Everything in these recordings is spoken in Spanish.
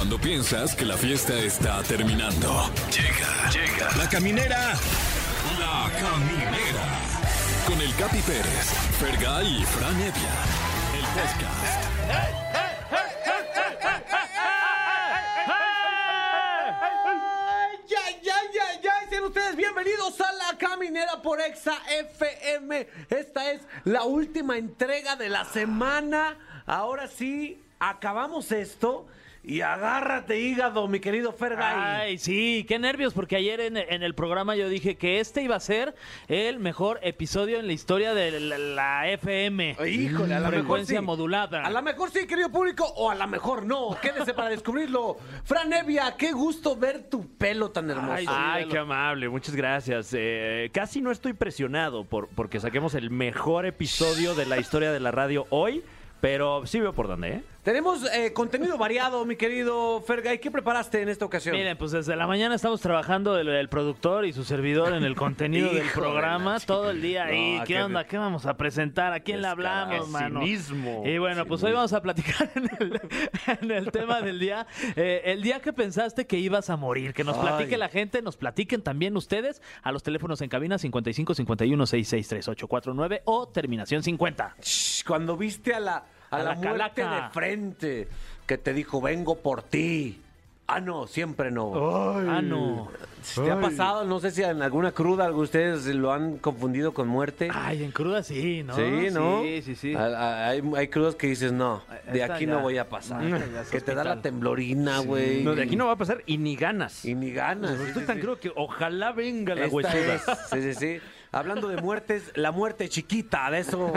Cuando piensas que la fiesta está terminando. Llega, llega. La caminera. La caminera. Con el Capi Pérez, Fergay y Fran Evia. El podcast. Ustedes bienvenidos a La Caminera por Exa FM. Esta es la última entrega de la semana. Ahora sí, acabamos esto. Y agárrate, hígado, mi querido Fergay. Ay, sí, qué nervios, porque ayer en, en el programa yo dije que este iba a ser el mejor episodio en la historia de la, la FM. Híjole, a lo mejor Frecuencia sí. modulada. A lo mejor sí, querido público, o a lo mejor no. Quédese para descubrirlo. Fran Evia, qué gusto ver tu pelo tan hermoso. Ay, sí. Ay, lo- qué amable, muchas gracias. Eh, casi no estoy presionado por porque saquemos el mejor episodio de la historia de la radio hoy, pero sí veo por dónde, ¿eh? Tenemos eh, contenido variado, mi querido Fergay. ¿Qué preparaste en esta ocasión? Miren, pues desde la mañana estamos trabajando el, el productor y su servidor en el contenido del de programa todo el día ahí. No, ¿Qué qué- onda? ¿Qué vamos a presentar? ¿A quién le hablamos, mano? Cinismo. Y bueno, pues hoy vamos a platicar en el, en el tema del día. Eh, el día que pensaste que ibas a morir. Que nos Ay. platique la gente, nos platiquen también ustedes a los teléfonos en cabina 55 51 66 3849 o terminación 50. Shh, Cuando viste a la, a A la, la muerte calaca. de frente, que te dijo, vengo por ti. Ah, no, siempre no. Ah, no. ¿Te ha pasado? No sé si en alguna cruda de ustedes lo han confundido con muerte. Ay, en cruda sí, ¿no? Sí, ¿no? Sí, sí, sí. A- a- Hay, hay crudas que dices, no, de Esta aquí ya- no voy a pasar. ya Que te da la temblorina, güey. No, de aquí no va a pasar y ni ganas. Y ni ganas. sí, Estoy sí, tan sí. creo que ojalá venga la huesuda. es- sí, sí, sí. Hablando de muertes, la muerte chiquita, de eso.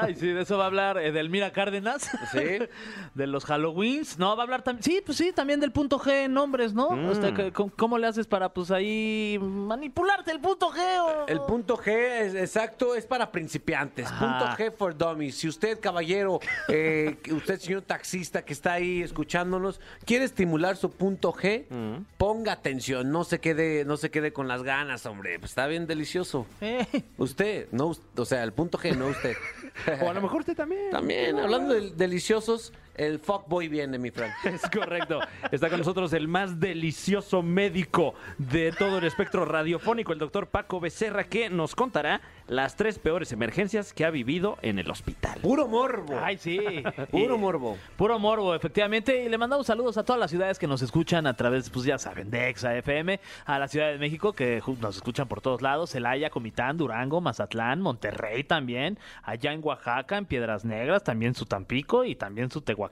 Ay, sí, de eso va a hablar eh, Delmira Cárdenas. Sí. De los Halloweens. No, va a hablar también. Sí, pues sí, también del punto G en nombres, ¿no? Mm. O sea, ¿cómo, le haces para, pues ahí, manipularte el punto G? o- El punto G, es, exacto, es para principiantes. Ajá. Punto G for dummies. Si usted, caballero, eh, usted, señor taxista que está ahí escuchándonos, quiere estimular su punto G, ponga atención, no se quede, no se quede con las ganas, hombre. Pues está bien delicioso. Eh, Usted, no, o sea, el punto G, no usted. O a lo mejor usted también. También, hablando de deliciosos, el fuckboy viene, mi Frank. Es correcto. Está con nosotros el más delicioso médico de todo el espectro radiofónico, el doctor Paco Becerra, que nos contará las tres peores emergencias que ha vivido en el hospital. Puro morbo. Ay, sí. Puro Y- morbo. Puro morbo, efectivamente. Y le mandamos saludos a todas las ciudades que nos escuchan a través, pues ya saben, de Exa FM, a la Ciudad de México, que nos escuchan por todos lados, Celaya, Comitán, Durango, Mazatlán, Monterrey también, allá en Oaxaca, en Piedras Negras, también su Tampico y también su Tehuacán.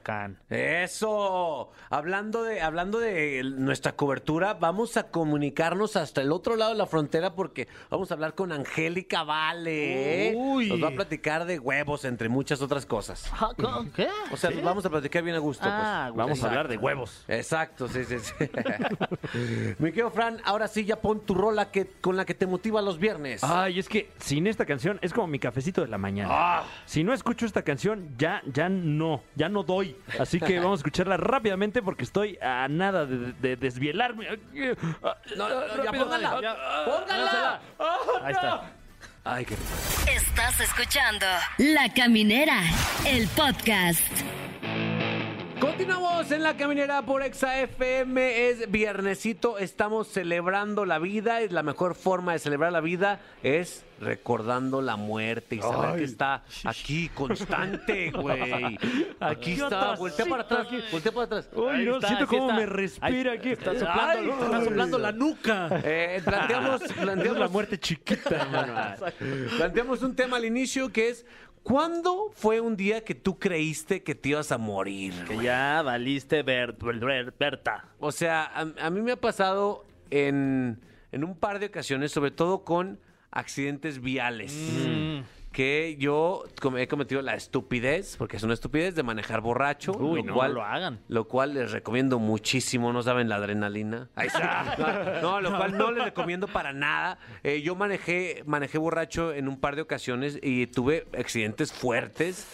Eso. Hablando de, hablando de nuestra cobertura, vamos a comunicarnos hasta el otro lado de la frontera porque vamos a hablar con Angélica Vale. ¿eh? Uy. Nos va a platicar de huevos, entre muchas otras cosas. Ah. ¿Qué? O sea, ¿Sí? nos vamos a platicar bien a gusto. pues. Ah, Vamos a hablar de huevos. Exacto, sí, sí, sí. Mi querido Fran, ahora sí ya pon tu rola que, con la que te motiva los viernes. Ay, es que sin esta canción es como mi cafecito de la mañana. Si no escucho esta canción, ya, ya no, ya no doy. Así que vamos a escucharla rápidamente porque estoy a nada de, de desvielarme. No, no, no, ya póngala. ya. ¡Póngala! Ahí está. Ay, qué Estás escuchando La Caminera, el podcast. Continuamos en la caminera por Exa FM. Es viernesito, estamos celebrando la vida. Es la mejor forma de celebrar la vida es recordando la muerte y saber que está aquí constante, güey. Aquí está. Voltea para atrás, voltea para atrás. Uy, Ahí no, está, siento cómo está. me respira aquí. Está soplando, Ay, te está soplando la nuca. Eh, planteamos, planteamos, la muerte chiquita, hermano. planteamos un tema al inicio que es ¿cuándo fue un día que tú creíste que te ibas a morir? Que ya valiste Bert, Bert- Berta. O sea, a, a mí me ha pasado en, en un par de ocasiones, sobre todo con accidentes viales. Que yo he cometido la estupidez, porque es una estupidez, de manejar borracho. Uy, lo no cual, lo hagan. Lo cual les recomiendo muchísimo, no saben la adrenalina. Ahí está. No, lo cual no les recomiendo para nada. Eh, yo manejé, manejé borracho en un par de ocasiones y tuve accidentes fuertes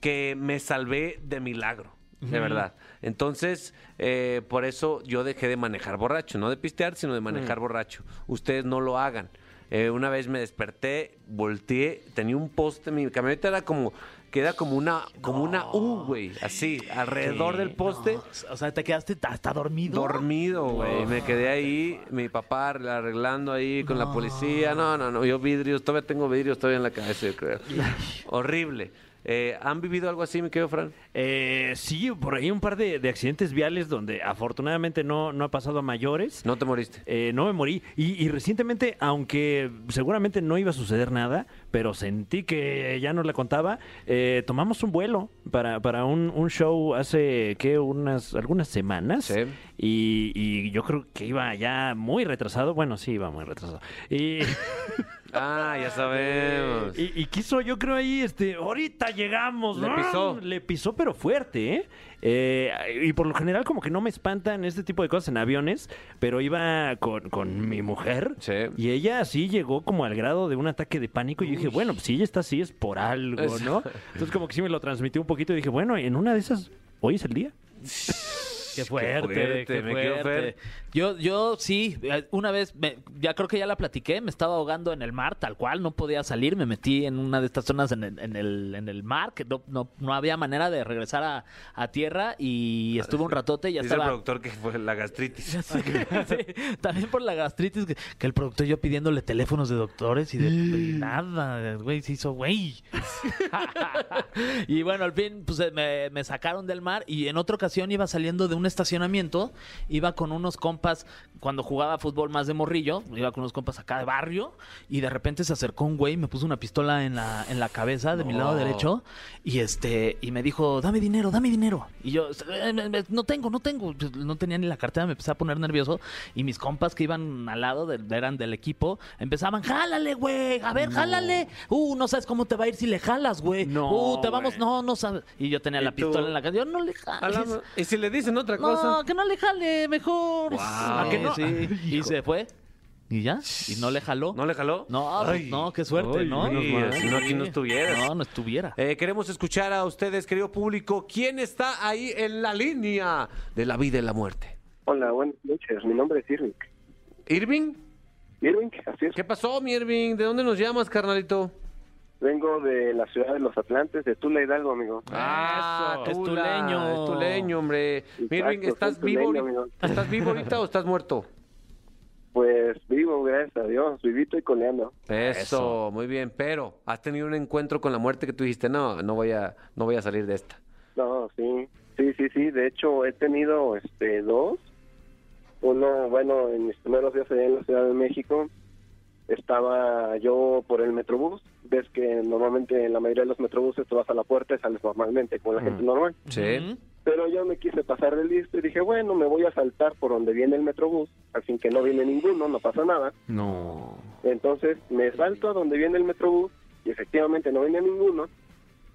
que me salvé de milagro. De verdad. Entonces, eh, por eso yo dejé de manejar borracho. No de pistear, sino de manejar borracho. Ustedes no lo hagan. Eh, una vez me desperté, volteé, tenía un poste, mi camioneta era como, queda como una, como una U, güey, así, alrededor del poste. O sea, te quedaste hasta dormido. Dormido, güey. Me quedé ahí, mi papá arreglando ahí con la policía. No, no, no. Yo vidrios, todavía tengo vidrios todavía en la cabeza, yo creo. Horrible. Eh, ¿Han vivido algo así, mi querido Fran? Eh, sí, por ahí un par de, de accidentes viales donde afortunadamente no, no ha pasado a mayores. No te moriste. Eh, no me morí. Y, y recientemente, aunque seguramente no iba a suceder nada, pero sentí que ya nos la contaba, eh, tomamos un vuelo para, para un, un show hace, ¿qué? Unas, algunas semanas. Sí. Y, y yo creo que iba ya muy retrasado. Bueno, sí, iba muy retrasado. Y... Ah, ya sabemos. Y, y quiso, yo creo ahí, este, ahorita llegamos, Le pisó. Le pisó, pero fuerte, ¿eh? Eh, Y por lo general, como que no me espantan este tipo de cosas en aviones, pero iba con, con mi mujer Sí. y ella así llegó como al grado de un ataque de pánico. Y yo dije, bueno, pues si ella está así es por algo, ¿no? Entonces, como que sí me lo transmitió un poquito y dije, bueno, en una de esas, hoy es el día. Qué fuerte, fuerte, qué me quedo fuerte. Yo, yo sí, eh, una vez, me- ya creo que ya la platiqué, me estaba ahogando en el mar, tal cual, no podía salir, me metí en una de estas zonas en el, en el, en el mar, que no, no, no había manera de regresar a, a tierra y estuve un ratote y ya Dice el estaba... productor que fue la gastritis. Sí, también por la gastritis, que, que el productor yo pidiéndole teléfonos de doctores y de y nada, güey, se hizo güey. y bueno, al fin pues, eh, me, me sacaron del mar y en otra ocasión iba saliendo de un estacionamiento, iba con unos compas, cuando jugaba fútbol más de morrillo, iba con unos compas acá de barrio y de repente se acercó un güey, me puso una pistola en la, en la cabeza de mi lado No. derecho y este y me dijo, dame dinero, dame dinero. Y yo, "Eh, eh, no tengo, no tengo. Pues, No tenía ni la cartera, me empecé a poner nervioso. Y mis compas que iban al lado, eran del equipo, empezaban, jálale, güey, a ver, jálale. Uh, no sabes cómo te va a ir si le jalas, güey. No, uh, te vamos, no, no sabes. Y yo tenía ¿Y la tú? pistola en la cabeza. Yo, no le jales. la- Y si le dicen otra cosa. No, que no le jale, mejor. Guau. ¿A que no? Sí. Y se fue. Y ya, y no le jaló. ¿No le jaló? No, pues, Ay. no, qué suerte, Ay, ¿no? menos mal, si no, aquí no Sí. estuvieras. No, no estuviera. Eh, queremos escuchar a ustedes, querido público. ¿Quién está ahí en la línea de la vida y la muerte? Hola, buenas noches. Mi nombre es Irving. ¿Irving? Irving, así es. ¿Qué pasó, mi Irving? ¿De dónde nos llamas, carnalito? Vengo de la ciudad de los Atlantes, de Tula Hidalgo, amigo. Ah, es Tula, tuleño. Es tuleño, hombre. Exacto, ¿estás soy vivo, tuleño. ¿Estás vivo ahorita o estás muerto? Pues vivo, gracias a Dios, vivito y coleando. Eso, muy bien. Pero, ¿has tenido un encuentro con la muerte que tú dijiste, no, no voy a, no voy a salir de esta? No, sí, sí, sí, sí. De hecho, he tenido este dos. Uno, bueno, en mis primeros días allá en la Ciudad de México, estaba yo por el Metrobús. Ves que normalmente en la mayoría de los Metrobuses tú vas a la puerta y sales normalmente, como la gente normal. Sí. Pero yo me quise pasar de listo y dije, bueno, me voy a saltar por donde viene el Metrobús, al fin que no viene ninguno, no pasa nada. No. Entonces me salto a donde viene el Metrobús y efectivamente no viene ninguno,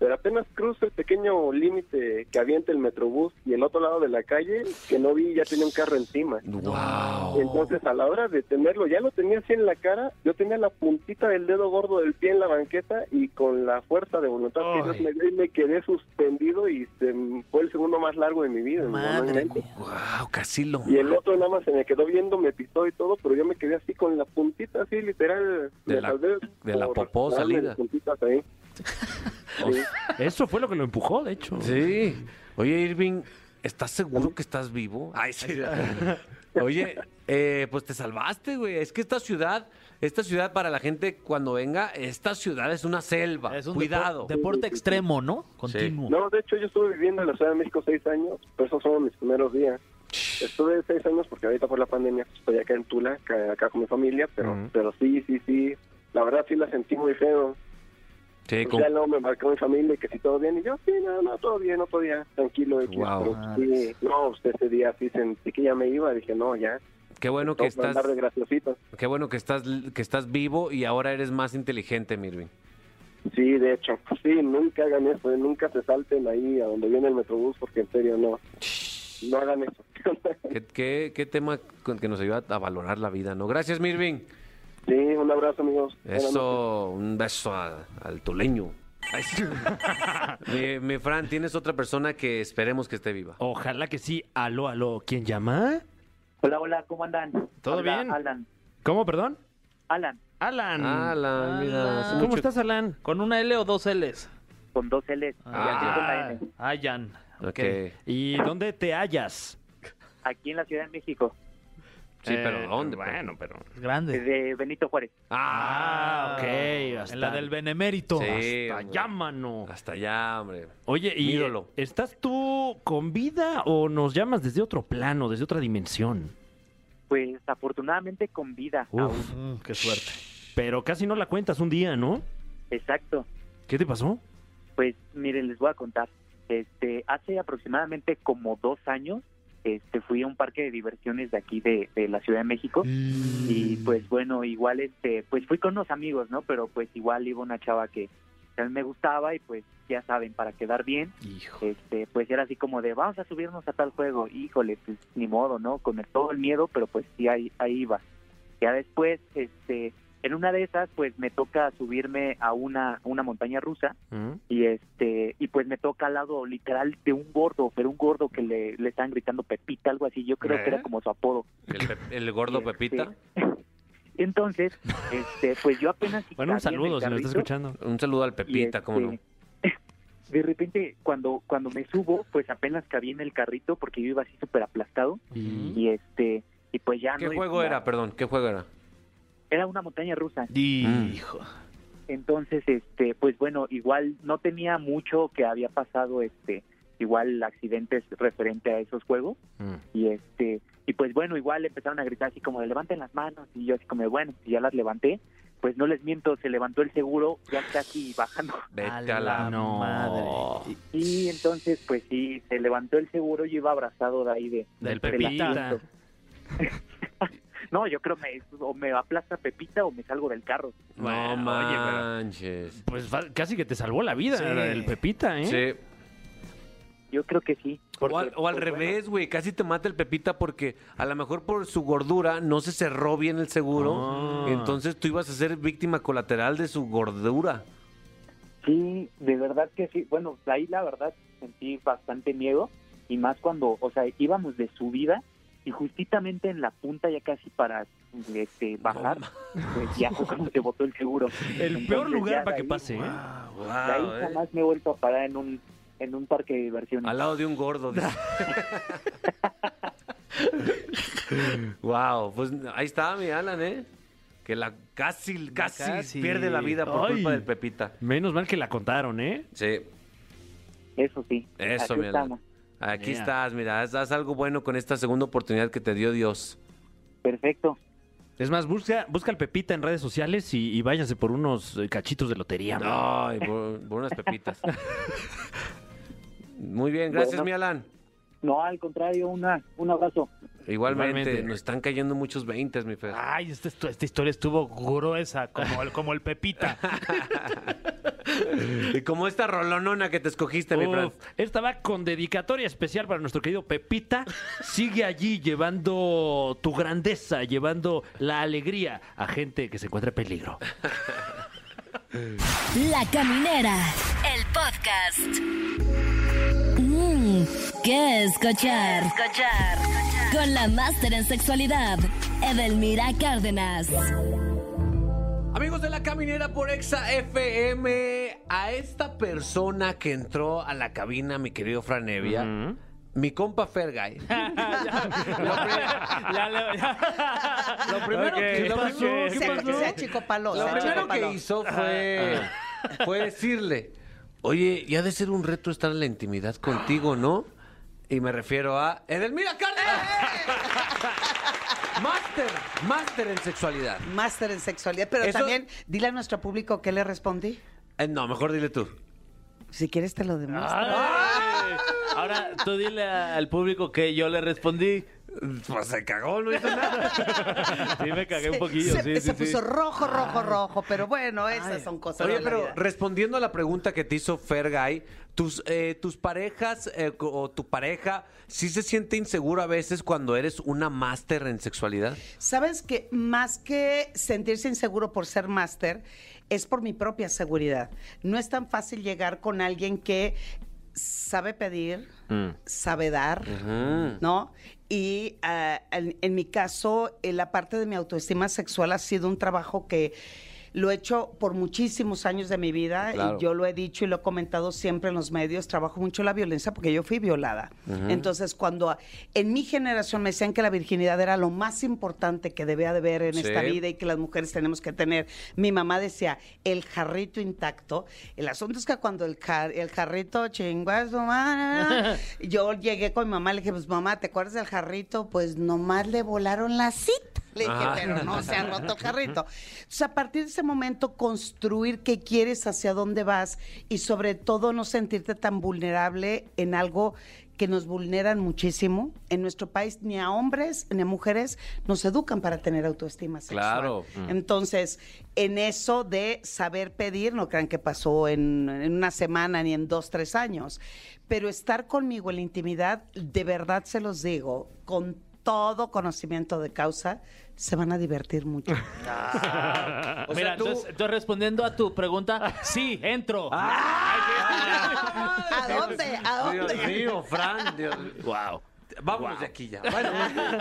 pero apenas cruzo el pequeño límite que avienta el Metrobús y el otro lado de la calle, que no vi, ya tenía un carro encima. Wow. Entonces a la hora de tenerlo, ya lo tenía así en la cara, yo tenía la puntita del dedo gordo del pie en la banqueta y con la fuerza de voluntad que Dios me me quedé suspendido y se, fue el segundo más largo de mi vida. Madre mía. Wow, casi lo. Y el otro nada más se me quedó viendo, me pisó y todo, pero yo me quedé así con la puntita así literal. De la- de la popó salida. puntitas ahí. Sí. Eso fue lo que lo empujó, de hecho. Sí. Oye, Irving, ¿estás seguro que estás vivo? Ay, sí. Oye, eh, pues te salvaste, güey. Es que esta ciudad, esta ciudad para la gente cuando venga, esta ciudad es una selva. Es un Cuidado. depor- deporte extremo, ¿no? Continuo. No, de hecho yo estuve viviendo en la Ciudad de México seis años, pero esos fueron mis primeros días. Estuve seis años porque ahorita por la pandemia pues, estoy acá en Tula, acá, acá con mi familia, pero, pero sí, sí, sí. La verdad sí la sentí muy feo. Sí, Pues con- ya luego me marcó mi familia y que si todo bien, y yo, sí, no, no, todo bien, no, todo bien, tranquilo. X, Guau. pero sí, no, usted ese día sí sentí que ya me iba, dije, no, ya. qué bueno que estás, qué bueno que estás, que estás vivo y ahora eres más inteligente, mi Irving. Sí, de hecho, sí, nunca hagan eso, eh, nunca se salten ahí a donde viene el Metrobús, porque en serio no, no hagan eso. ¿Qué, qué, qué tema con que nos ayuda a valorar la vida, ¿no? Gracias, mi Irving. Sí, un abrazo, amigos. Eso, un beso a- al tuleño. Mi, mi Fran, ¿tienes otra persona que esperemos que esté viva? Ojalá que sí. Aló, aló. ¿Quién llama? Hola, hola, ¿cómo andan? ¿Todo bien? Alan. ¿Cómo, perdón? Alan. Alan. Alan, mira, Alan. ¿Cómo mucho- estás, Alan? ¿Con una L o dos Ls? con dos L's. N. Ah, Jan. Ok. ¿Y dónde te hallas? Aquí en la Ciudad de México, Sí, pero Eh, ¿dónde? Bueno, pero... Es grande. de Benito Juárez. Ah, ok. Hasta, En la del Benemérito. Sí, hasta allá, mano. Hasta allá, hombre. Oye, ¿y Ídolo. estás tú con vida o nos llamas desde otro plano, desde otra dimensión? Pues afortunadamente con vida. Uf, Mm, qué suerte. pero casi no la cuentas un día, ¿no? Exacto. ¿Qué te pasó? Pues miren, les voy a contar. Este, hace aproximadamente como dos años, este, fui a un parque de diversiones de aquí de, de la Ciudad de México y pues bueno, igual este, pues fui con unos amigos, ¿no? Pero pues igual iba una chava que que a mí me gustaba y pues ya saben, para quedar bien, Hijo. este, pues era así como de vamos a subirnos a tal juego, híjole, pues ni modo, ¿no? Con el- todo el miedo, pero pues sí ahí, ahí iba. Ya después, este, en una de esas, pues me toca subirme a una, una montaña rusa ¿Mm? y este y pues me toca al lado literal de un gordo pero un gordo que le, le están gritando Pepita algo así yo creo ¿Eh? que era como su apodo ¿El, gordo este, Pepita? entonces este pues yo apenas Bueno, un saludo si nos está escuchando. Un saludo al Pepita, ¿cómo no? este, de repente cuando cuando me subo pues apenas cabía en el carrito porque yo iba así súper aplastado Y- y este y pues ya ¿Qué no juego era? Perdón, ¿qué juego era? Era una montaña rusa Hijo. Entonces, este, pues bueno, igual no tenía mucho que había pasado, este, igual accidentes referente a esos juegos Mm. y este, y pues bueno, igual empezaron a gritar así como de levanten las manos y yo así como de bueno, y ya las levanté, pues no les miento, se levantó el seguro ya casi bajando Vete A la... No. madre. y entonces pues sí, se levantó el seguro, yo iba abrazado de ahí de Del del Pepita. No, yo creo me o me aplasta Pepita o me salgo del carro. No Bueno, oye, manches. Pues casi que te salvó la vida Sí. el Pepita, ¿eh? Sí. Yo creo que sí. O al, o al pues, revés, güey, casi te mata el Pepita porque a lo mejor por su gordura no se cerró bien el seguro. Ah. Entonces tú ibas a ser víctima colateral de su gordura. Sí, de verdad que sí. Bueno, ahí la verdad sentí bastante miedo y más cuando, o sea, íbamos de subida y justamente en la punta ya casi para este, bajar, pues ya fue como se botó el seguro. El Entonces, peor lugar para que ahí- pase, ¿eh? Wow, ahí eh. jamás me he vuelto a parar en un en un parque de diversiones. Al lado de un gordo. wow, pues ahí está mi Alan, ¿eh? Que la casi, casi, casi. pierde la vida por Ay. culpa del Pepita. Menos mal que la contaron, ¿eh? Sí, Eso sí. Eso, aquí mi Alan. estamos. Aquí Yeah. estás, mira, haz, haz algo bueno con esta segunda oportunidad que te dio Dios. Perfecto. Es más, busca, busca al Pepita en redes sociales y, y váyanse por unos eh, cachitos de lotería. Ay, por, por unas pepitas. Muy bien, gracias, Bueno. mi Alan. No, al contrario, una, un abrazo. Igualmente, Igualmente. nos están cayendo muchos veintes, mi Fer. Ay, esta, esta historia estuvo gruesa, como el, como el Pepita. Y como esta rolonona que te escogiste, mi Fran. Uf, esta va con dedicatoria especial para nuestro querido Pepita. Sigue allí llevando tu grandeza, llevando la alegría a gente que se encuentra en peligro. La Caminera, el podcast. Mmm, ¿qué escuchar? Escuchar. Con la máster en sexualidad, Edelmira Cárdenas. Amigos de la caminera por Exa FM, a esta persona que entró a la cabina, mi querido Fran Evia, Ujú. mi compa Fergay. Ya le- ya. Lo primero que, lo Ok. primero- ¿Qué ¿qué Sea, pasó? que sea chico palo. Lo sea primero chico palo. que hizo fue, fue decirle, oye, ya ha de ser un reto estar en la intimidad contigo, ¿no? Y me refiero a Edelmira Cárdenas. máster, máster en sexualidad. Máster en sexualidad. Pero Eso- también, dile a nuestro público qué le respondí. Eh, no, mejor dile tú. Si quieres te lo demuestro. Ay. Ahora tú dile al público que yo le respondí. Pues se cagó, no hizo nada. Sí, me cagué un poquillo. se, sí, se sí, puso sí. rojo, rojo, rojo. Pero bueno, esas Ay. son cosas Oye, de la pero vida. respondiendo a la pregunta que te hizo Fergay, tus, eh, tus parejas eh, o tu pareja, ¿sí se siente inseguro a veces cuando eres una máster en sexualidad? ¿Sabes que más que sentirse inseguro por ser máster, es por mi propia seguridad? No es tan fácil llegar con alguien que sabe pedir, Mm. sabe dar. ¿no? Y ah, en, en mi caso, eh, la parte de mi autoestima sexual ha sido un trabajo que Lo he hecho por muchísimos años de mi vida. Claro. Y yo lo he dicho y lo he comentado siempre en los medios. Trabajo mucho la violencia porque yo fui violada. Entonces, cuando en mi generación me decían que la virginidad era lo más importante que debía de ver en Sí. esta vida y que las mujeres tenemos que tener, mi mamá decía, el jarrito intacto. El asunto es que cuando el, jar- el jarrito madre, yo llegué con mi mamá y le dije, pues mamá, ¿te acuerdas del jarrito? Pues nomás le volaron la cita. Le dije, Ah. pero no se ha roto el. Entonces, a partir de ese momento, construir qué quieres, hacia dónde vas y sobre todo no sentirte tan vulnerable en algo que nos vulneran muchísimo. En nuestro país ni a hombres ni a mujeres nos educan para tener autoestima sexual. Claro. Entonces, en eso de saber pedir, no crean que pasó en, en una semana ni en dos, tres años, pero estar conmigo en la intimidad, de verdad se los digo, con todo conocimiento de causa, se van a divertir mucho. O sea, Mira, tú- entonces, entonces, respondiendo a tu pregunta, sí, entro. ¿A dónde? ¿A Dios dónde? mío, Fran. Dios. Wow. Vámonos de aquí ya. Bueno,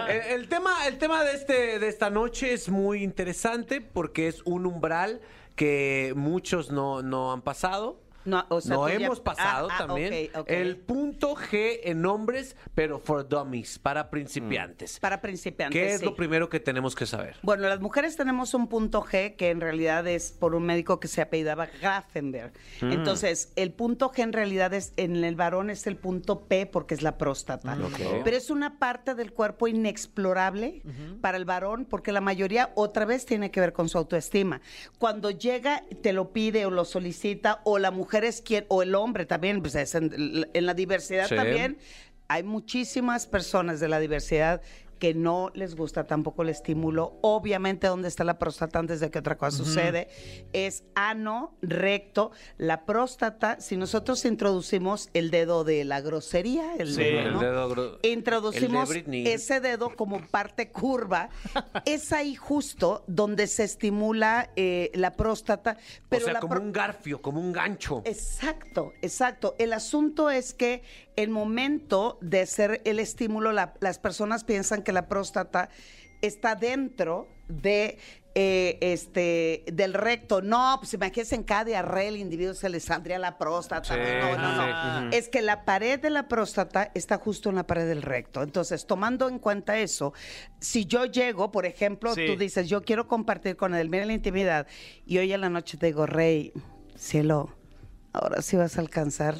el, el tema, el tema de este, de esta noche es muy interesante porque es un umbral que muchos no, no han pasado. No, o sea, no tú ya- hemos pasado Ah, ah, también. El punto G en hombres, pero for dummies, para principiantes. Para principiantes. ¿Qué es sí. lo primero que tenemos que saber? Bueno, las mujeres tenemos un punto G que en realidad es por un médico que se apellidaba Grafenberg. Mm. Entonces, el punto G en realidad es en el varón es el punto P porque es la próstata. Ok. Pero es una parte del cuerpo inexplorable para el varón porque la mayoría otra vez tiene que ver con su autoestima. Cuando llega, te lo pide o lo solicita o la mujer es quien o el hombre también, pues es en, en la diversidad Sí. también hay muchísimas personas de la diversidad que no les gusta tampoco el estímulo. Obviamente, donde está la próstata antes de que otra cosa sucede, es ano, recto. La próstata, si nosotros introducimos el dedo de la grosería, el, Sí, dedo, el ¿no? dedo introducimos el de Britney. ese dedo como parte curva, es ahí justo donde se estimula eh, la próstata. Pero o sea, la como un garfio, como un gancho. Exacto, exacto. El asunto es que el momento de hacer el estímulo, la- las personas piensan que la próstata está dentro de eh, este del recto. No, pues imagínense en cada diarrea el individuo se le saldría la próstata. Sí, no, no, no. sí. Es que la pared de la próstata está justo en la pared del recto. Entonces, tomando en cuenta eso, si yo llego, por ejemplo, tú dices, yo quiero compartir con él, mira la intimidad, y hoy en la noche te digo, Rey, cielo, ahora sí vas a alcanzar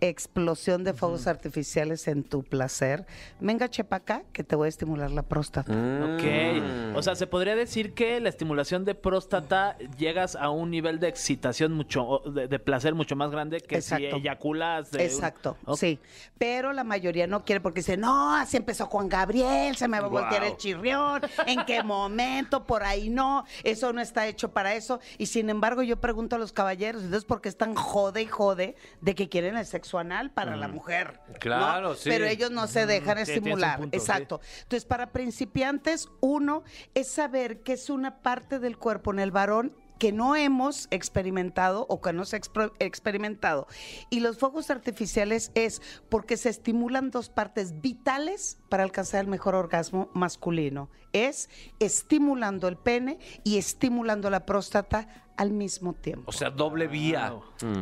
explosión de fuegos artificiales en tu placer. Venga, chepa acá, que te voy a estimular la próstata. Ok. O sea, se podría decir que la estimulación de próstata llegas a un nivel de excitación mucho, de, de placer mucho más grande que si eyaculas. de un- Exacto, Ok. sí. Pero la mayoría no quiere porque dice, no, así empezó Juan Gabriel, se me va a voltear Guau. el chirrión, ¿en qué momento? Por ahí no, eso no está hecho para eso. Y sin embargo, yo pregunto a los caballeros, entonces, ¿por qué están jode y jode de que quieren el sexo anal para la mujer? ¿no? Claro, sí. Pero ellos no se dejan tienes un estimular. punto, sí. Exacto. Entonces, para principiantes, uno es saber que es una parte del cuerpo en el varón que no hemos experimentado o que no se ha experimentado. Y los fuegos artificiales es porque se estimulan dos partes vitales para alcanzar el mejor orgasmo masculino. Es estimulando el pene y estimulando la próstata al mismo tiempo. O sea, doble vía.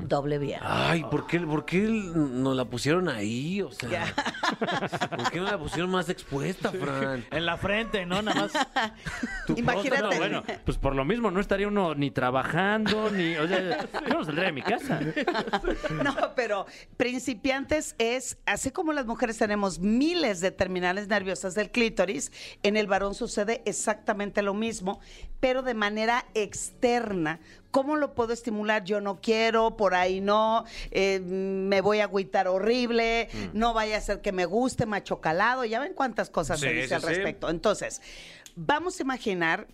Doble vía. Ay, ¿por qué, ¿por qué nos la pusieron ahí? O sea, ¿por qué no la pusieron más expuesta, Fran? En la frente, ¿no? Nada más. Imagínate. No, bueno, pues por lo mismo no estaría uno ni trabajando, ni. O sea, yo no saldría de mi casa. No, pero principiantes es, así como las mujeres tenemos miles de terminales nerviosas del clítoris, en el varón sucede exactamente lo mismo, pero de manera externa. ¿Cómo lo puedo estimular? Yo no quiero, por ahí no, eh, me voy a agüitar horrible, no vaya a ser que me guste, macho calado, ya ven cuántas cosas se dice al sí. respecto. Entonces, vamos a imaginar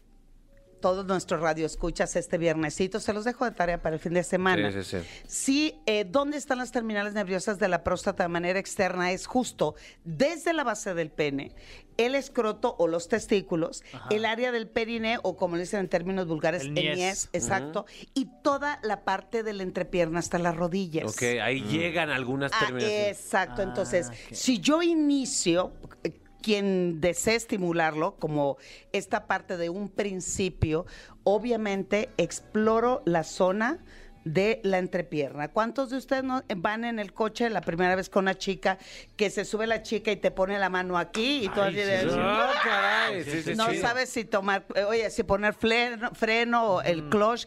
todos nuestros radioescuchas este viernesito, se los dejo de tarea para el fin de semana. Sí, sí, sí. Sí, eh, ¿dónde están las terminales nerviosas de la próstata de manera externa? Es justo desde la base del pene, el escroto o los testículos, el área del periné o como le dicen en términos vulgares, El el niés. exacto, y toda la parte de la entrepierna hasta las rodillas. Ok, ahí llegan algunas Ah, terminaciones. exacto. Ah, Entonces, si yo inicio, quien desee estimularlo, como esta parte de un principio, obviamente exploro la zona de la entrepierna. ¿Cuántos de ustedes no van en el coche la primera vez con una chica que se sube la chica y te pone la mano aquí y tú así de- Ah, caray, sí, sí, no sí. sabes si tomar, eh, oye, si poner freno, freno o el clutch.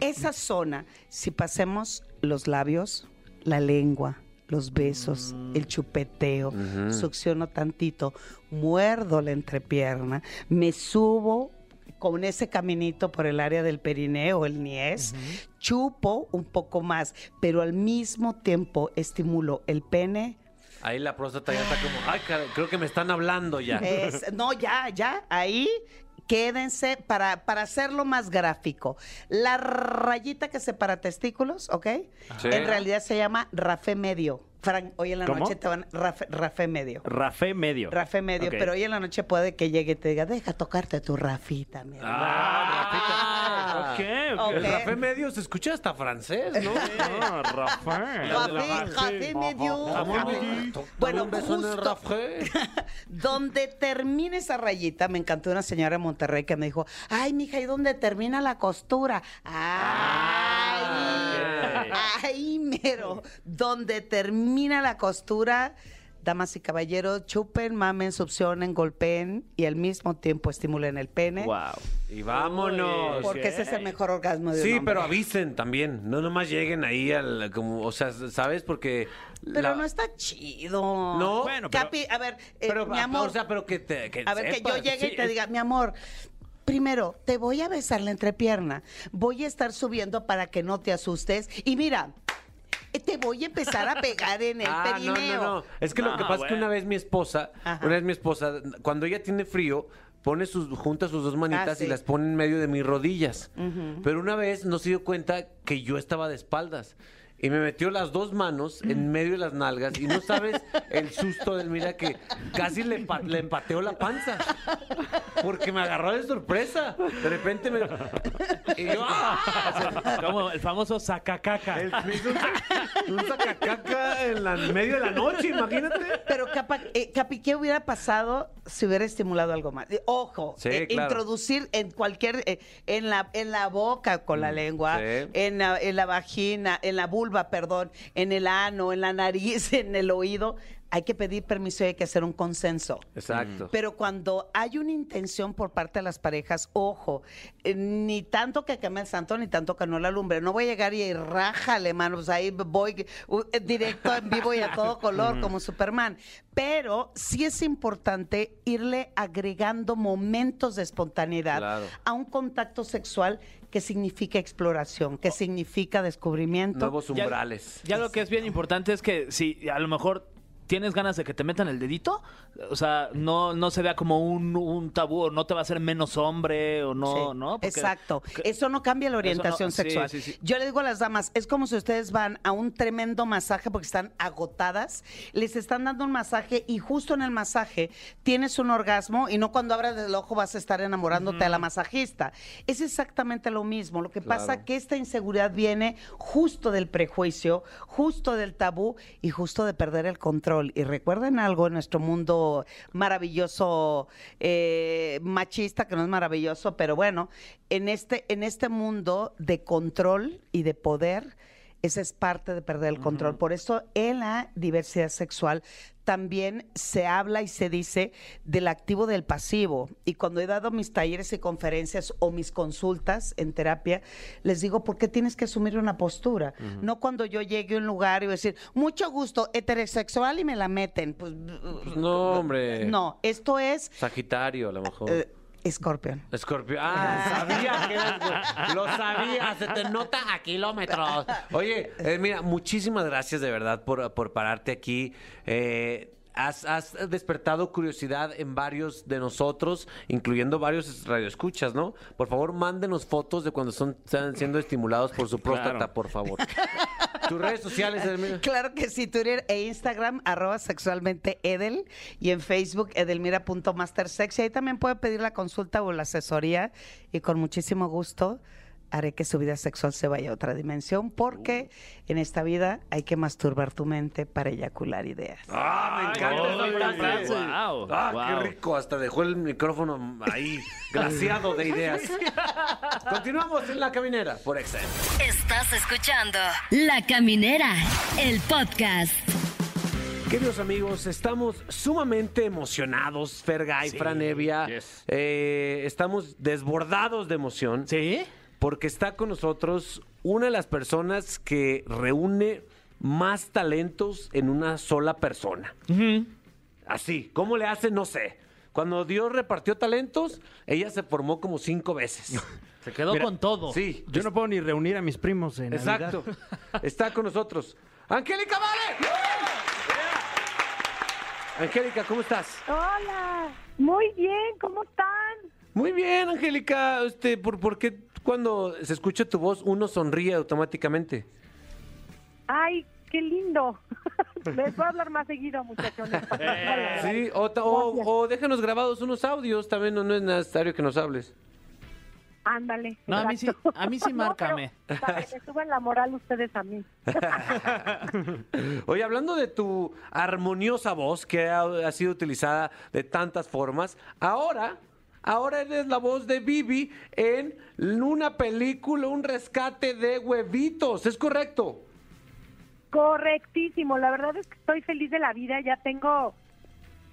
Esa zona, si pasemos los labios, la lengua, los besos, el chupeteo, succiono tantito, muerdo la entrepierna, me subo con ese caminito por el área del perineo, el niés, chupo un poco más, pero al mismo tiempo estimulo el pene, Ahí la próstata ya está como, ay, creo que me están hablando ya. es- no, ya, ya, ahí quédense para, para hacerlo más gráfico. La rayita que separa testículos, ¿ok? Sí. En realidad se llama rafé medio. Fran, hoy en la ¿Cómo? noche te van rafé, rafé medio. Rafé medio. Rafé medio, pero hoy en la noche puede que llegue y te diga, deja tocarte tu rafita, mi amor". Ah, Ok. El Rafé medio se escucha hasta francés, ¿no? Ah, Rafé. Rafé, rafé medio. Bueno, en justo- Rafé. Donde termina esa rayita, me encantó una señora de Monterrey que me dijo, ay, mija, ¿y dónde termina la costura? Ay, ay, mero. Donde termina la costura, damas y caballeros, chupen, mamen, succionen, golpeen y al mismo tiempo estimulen el pene. Wow. Y vámonos. Porque ese es el mejor orgasmo de un Sí, hombre. pero avisen también. No nomás lleguen ahí al, como, o sea, ¿sabes? Porque... Pero la- no está chido. No. Bueno, pero- Capi, a ver, eh, Pero, mi amor. o sea, pero que te... Que A ver, que yo sepas. llegue y te es- diga, mi amor, primero, te voy a besar la entrepierna. Voy a estar subiendo para que no te asustes. Y mira, te voy a empezar a pegar en el Ah, no, perineo. no, no. Es que lo No, que pasa es que una vez mi esposa, Ajá. una vez mi esposa, cuando ella tiene frío, pone sus, junta sus dos manitas Ah, sí. y las pone en medio de mis rodillas. Pero una vez no se dio cuenta que yo estaba de espaldas. Y me metió las dos manos en medio de las nalgas y no sabes el susto del mira que casi le, le empateó la panza. Porque me agarró de sorpresa. De repente me... Y yo... ¡ah! Como el famoso sacacaca. El, me hizo un, sa- un sacacaca en la en medio de la noche, imagínate. Pero capa- eh, Capi, ¿qué hubiera pasado si hubiera estimulado algo más? Ojo, Sí, eh, claro. introducir en cualquier, eh, en la, en la boca con la lengua, sí. en, la, en la vagina, en la vulva, perdón, en el ano, en la nariz, en el oído. Hay que pedir permiso y hay que hacer un consenso. Exacto. Pero cuando hay una intención por parte de las parejas, ojo, eh, ni tanto que queme el santo, ni tanto que no la lumbre. No voy a llegar y rájale, mano, pues ahí voy uh, eh, directo en vivo y a todo color, como Superman. Pero sí es importante irle agregando momentos de espontaneidad Claro. a un contacto sexual que significa exploración, que significa descubrimiento. Nuevos Ya- umbrales. Ya lo que es bien importante es que si a lo mejor tienes ganas de que te metan el dedito, o sea, no, no se vea como un, un tabú, o no te va a hacer menos hombre, o no, Sí, ¿no? Porque- Exacto. Eso no cambia la orientación no- sexual. sí, sí. Yo le digo a las damas, es como si ustedes van a un tremendo masaje porque están agotadas, les están dando un masaje y justo en el masaje tienes un orgasmo y no cuando abras el ojo vas a estar enamorándote a la masajista. Es exactamente lo mismo. Lo que pasa Claro. que esta inseguridad viene justo del prejuicio, justo del tabú y justo de perder el control. Y recuerden algo en nuestro mundo maravilloso, eh, machista, que no es maravilloso, pero bueno, en este, en este mundo de control y de poder, esa es parte de perder el control. Por eso en la diversidad sexual también se habla y se dice del activo del pasivo. Y cuando he dado mis talleres y conferencias o mis consultas en terapia, les digo, ¿por qué tienes que asumir una postura? No cuando yo llegue a un lugar y voy a decir, mucho gusto, heterosexual y me la meten. Pues, No, hombre. no, esto es Sagitario, a lo mejor. eh, Escorpión. Escorpio. Ah, sabía que eras. Lo sabía, se te nota a kilómetros. Oye, eh, mira, muchísimas gracias de verdad por, por pararte aquí. Eh, Has, has despertado curiosidad en varios de nosotros, incluyendo varios radioescuchas, ¿no? Por favor, mándenos fotos de cuando son, están siendo estimulados por su próstata, Claro. por favor. Tus redes sociales, Edelmira. Claro que sí, Twitter e Instagram, arroba sexualmente Edel, y en Facebook, edelmira.mastersex. Y ahí también puede pedir la consulta o la asesoría, y con muchísimo gusto haré que su vida sexual se vaya a otra dimensión porque en esta vida hay que masturbar tu mente para eyacular ideas. Ah, me encanta Ay, esa frase. guau, Ah, qué rico. Hasta dejó el micrófono ahí, glaciado de ideas. Continuamos en la caminera por Excel. Estás escuchando La Caminera, el podcast. Queridos amigos, estamos sumamente emocionados, Fergay, Franevia. yes. Eh, estamos desbordados de emoción. ¿Sí? Porque está con nosotros una de las personas que reúne más talentos en una sola persona. Así, ¿cómo le hace? No sé. Cuando Dios repartió talentos, ella se formó como cinco veces. Se quedó Mira, con todo. Sí, Yo no puedo ni reunir a mis primos en exacto. Está con nosotros. Angélica Vale. Angélica, ¿cómo estás? Hola, muy bien, ¿cómo están? Muy bien, Angélica. Este, ¿por, por qué cuando se escucha tu voz uno sonríe automáticamente? Ay, qué lindo. Les voy a hablar más seguido, muchachones. Sí, o, o, o déjanos grabados unos audios, también no, no es necesario que nos hables. Ándale. No, a mí sí, a mí sí No, márcame. pero para que suban la moral ustedes a mí. Oye, hablando de tu armoniosa voz que ha, ha sido utilizada de tantas formas, ahora, ahora eres la voz de Bibi en una película, un rescate de huevitos, ¿es correcto? Correctísimo, la verdad es que estoy feliz de la vida, ya tengo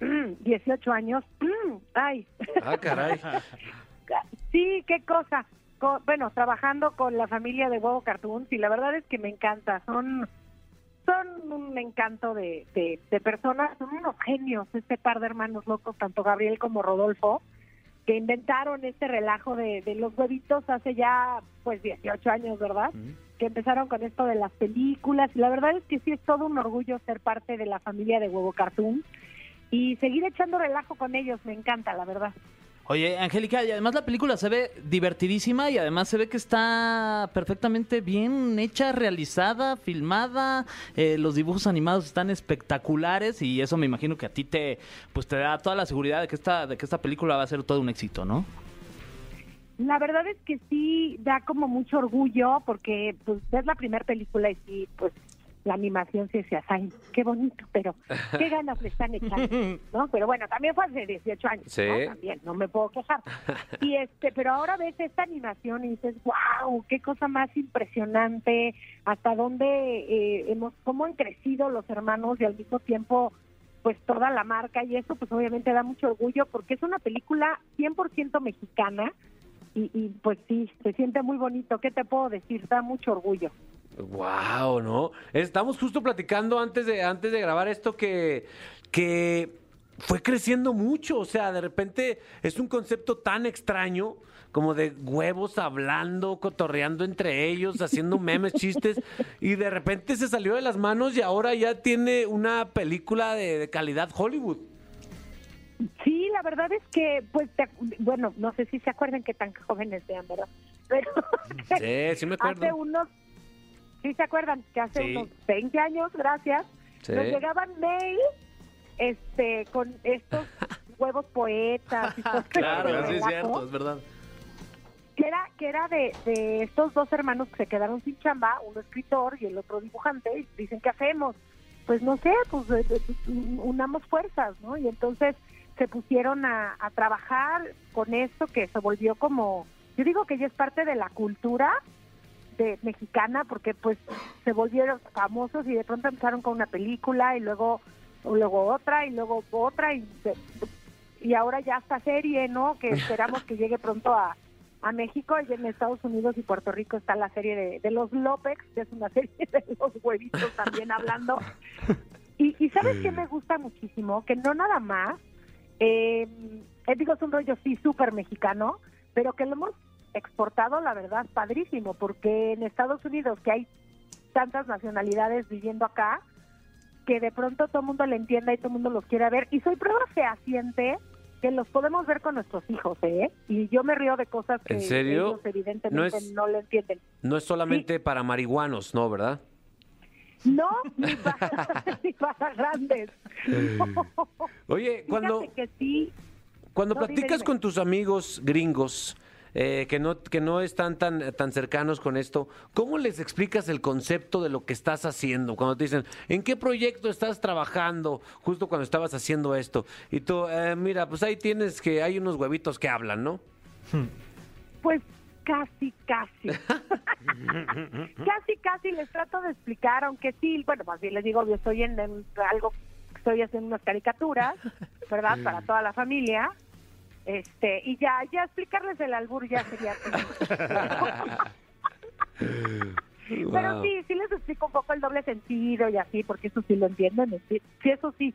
18 años. Ay, Ah, caray. sí, qué cosa. Co- bueno, trabajando con la familia de Huevo Cartoons y la verdad es que me encanta, son son un encanto de, de, de personas, son unos genios este par de hermanos locos, tanto Gabriel como Rodolfo, que inventaron este relajo de, de los huevitos hace ya pues 18 años, ¿verdad? Que empezaron con esto de las películas y la verdad es que sí es todo un orgullo ser parte de la familia de Huevo Cartoon y seguir echando relajo con ellos, me encanta, la verdad. Oye, Angélica, y además la película se ve divertidísima y además se ve que está perfectamente bien hecha, realizada, filmada. eh, los dibujos animados están espectaculares y eso me imagino que a ti te, pues te da toda la seguridad de que esta, de que esta película va a ser todo un éxito, ¿no? La verdad es que sí da como mucho orgullo porque pues es la primera película y sí, pues la animación sí decías, ay, qué bonito, pero qué ganas le están echando, ¿no? Pero bueno, también fue hace 18 años, Sí. ¿no? También, no me puedo quejar. Y este, pero ahora ves esta animación y dices, wow, qué cosa más impresionante, hasta dónde eh, hemos, cómo han crecido los hermanos y al mismo tiempo pues toda la marca y eso pues obviamente da mucho orgullo porque es una película 100% mexicana y, y pues sí, se siente muy bonito. ¿Qué te puedo decir? Da mucho orgullo. Wow, ¿no? Estamos justo platicando antes de, antes de grabar esto que, que fue creciendo mucho. O sea, de repente es un concepto tan extraño como de huevos hablando, cotorreando entre ellos, haciendo memes, chistes, y de repente se salió de las manos y ahora ya tiene una película de, de calidad Hollywood. Sí, la verdad es que, pues, te- bueno, no sé si se acuerdan que tan jóvenes sean, ¿verdad? Pero Sí, sí me acuerdo. hace unos, sí se acuerdan que hace Sí. unos 20 años, gracias, Sí. nos llegaban mail, este, con estos huevos poetas y todo este relajo. es verdad. que era que era de, de estos dos hermanos que se quedaron sin chamba, uno escritor y el otro dibujante, y dicen, ¿qué hacemos? Pues no sé, pues unamos fuerzas, ¿no? Y entonces se pusieron a, a trabajar con esto que se volvió como, yo digo que ya es parte de la cultura mexicana, porque pues se volvieron famosos y de pronto empezaron con una película y luego luego otra y luego otra y, y ahora ya esta serie, ¿no? Que esperamos que llegue pronto a, a México y en Estados Unidos y Puerto Rico está la serie de, de los López, que es una serie de los huevitos también hablando. Y, y ¿sabes qué me gusta muchísimo? Que no nada más, eh, eh, digo, es un rollo sí súper mexicano, pero que lo hemos exportado, la verdad, padrísimo, porque en Estados Unidos, que hay tantas nacionalidades viviendo acá, que de pronto todo el mundo le entienda y todo el mundo los quiere ver. Y soy prueba fehaciente que los podemos ver con nuestros hijos, ¿eh? Y yo me río de cosas que ¿En serio? ellos evidentemente No no, es- le entienden. No es solamente para marihuanos, ¿no? ¿Verdad? No, ni para, ni para grandes. Oye, cuando... Fíjate que sí, Cuando No, dime, platicas dime. con tus amigos gringos, eh, que no que no están tan tan cercanos con esto, ¿cómo les explicas el concepto de lo que estás haciendo? Cuando te dicen, ¿en qué proyecto estás trabajando justo cuando estabas haciendo esto? Y tú, "Eh, mira, pues ahí tienes que hay unos huevitos que hablan, ¿no? Pues casi, casi. casi, casi les trato de explicar, aunque sí, bueno, más bien les digo, yo estoy en, en algo, estoy haciendo unas caricaturas, ¿verdad? Para toda la familia. Este, y ya, ya explicarles el albur ya sería. Pero sí, sí les explico un poco el doble sentido y así, porque eso sí lo entienden. Sí, sí, eso sí,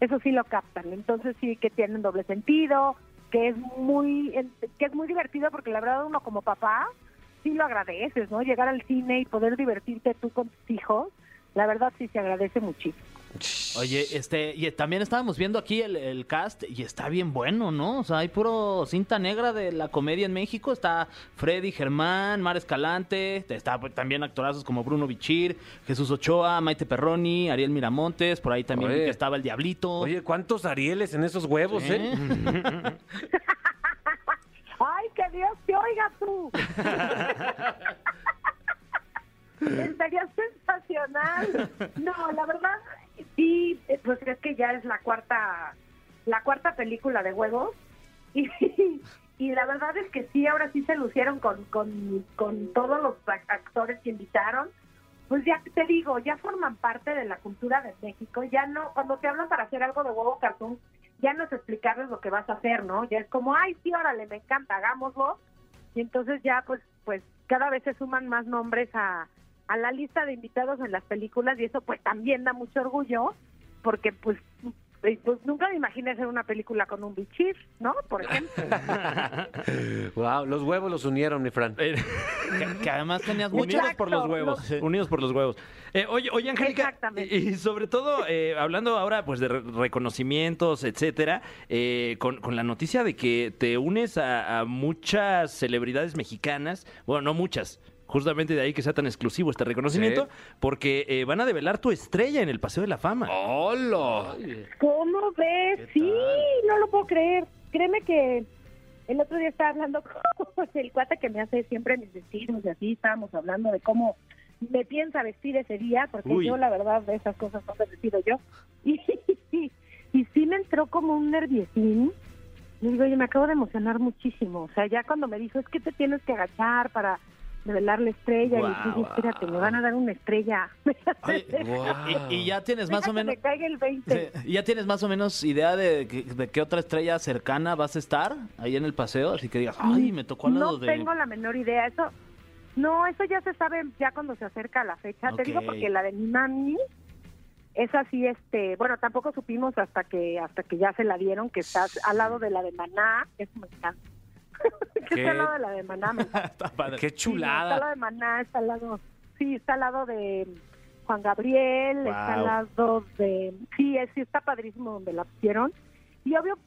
eso sí lo captan. Entonces sí que tienen doble sentido, que es muy, que es muy divertido porque la verdad uno como papá sí lo agradeces, ¿no? Llegar al cine y poder divertirte tú con tus hijos, la verdad sí se agradece muchísimo. Oye, este, y también estábamos viendo aquí el, el cast y está bien bueno, ¿no? O sea, hay puro cinta negra de la comedia en México. Está Freddy Germán, Mar Escalante, está pues, también actorazos como Bruno Bichir, Jesús Ochoa, Maite Perroni, Ariel Miramontes, por ahí también Oye. estaba el Diablito. Oye, ¿cuántos Arieles en esos huevos, eh? ¡Ay, que Dios te oiga tú! Estaría sensacional. No, la verdad, sí, eh, pues es que ya es la cuarta, la cuarta película de huevos. Y, y la verdad es que sí, ahora sí se lucieron con, con, con todos los ac- actores que invitaron. Pues ya te digo, ya forman parte de la cultura de México. Ya no, cuando te hablan para hacer algo de huevo cartoon, ya no es explicarles lo que vas a hacer, ¿no? Ya es como, ay, sí, órale, me encanta, hagámoslo. Y entonces ya, pues, pues cada vez se suman más nombres a, a la lista de invitados en las películas y eso pues también da mucho orgullo porque pues eh, pues nunca me imaginé hacer una película con un bichir, ¿no? Por ejemplo. Wow, los huevos los unieron, mi Fran. Que, que además tenías mucho. Unidos por los Exacto, huevos. los- Unidos por los huevos. Eh, oye, oye, Angélica. Exactamente. Y, y sobre todo, eh, hablando ahora pues de re- reconocimientos, etcétera, eh, con, con la noticia de que te unes a, a muchas celebridades mexicanas, bueno, no muchas. Justamente de ahí que sea tan exclusivo este reconocimiento, Sí. porque eh, van a develar tu estrella en el Paseo de la Fama. ¡Hola! ¿Cómo ves? Sí, no lo puedo creer. Créeme que el otro día estaba hablando con el cuate que me hace siempre mis vestidos y así estábamos hablando de cómo me piensa vestir ese día, porque Uy. yo la verdad de esas cosas no me decido yo. Y, y sí me entró como un nerviosín. Le digo, oye, me acabo de emocionar muchísimo. O sea, ya cuando me dijo, es que te tienes que agachar para revelar la estrella. Y dije, espérate, me van a dar una estrella. Oye, y, y ya tienes más Deja o que menos. me caiga el 20. Sí, ¿y ¿Ya tienes más o menos idea de, que- de qué otra estrella cercana vas a estar ahí en el paseo? Así que digas, ay, me tocó al lado No de... tengo la menor idea. Eso, no, eso ya se sabe ya cuando se acerca la fecha. Te digo porque la de mi mami es así, este, bueno, tampoco supimos hasta que hasta que ya se la dieron que está al lado de la de Maná, eso me encanta. que ¿Qué? está al lado de la de Maná. Está padre. ¡Qué Sí, está al chulada! lado de Maná, está al lado, sí, está al lado de Juan Gabriel, está al lado de, sí, es, sí está padrísimo donde la pusieron. Y obvio,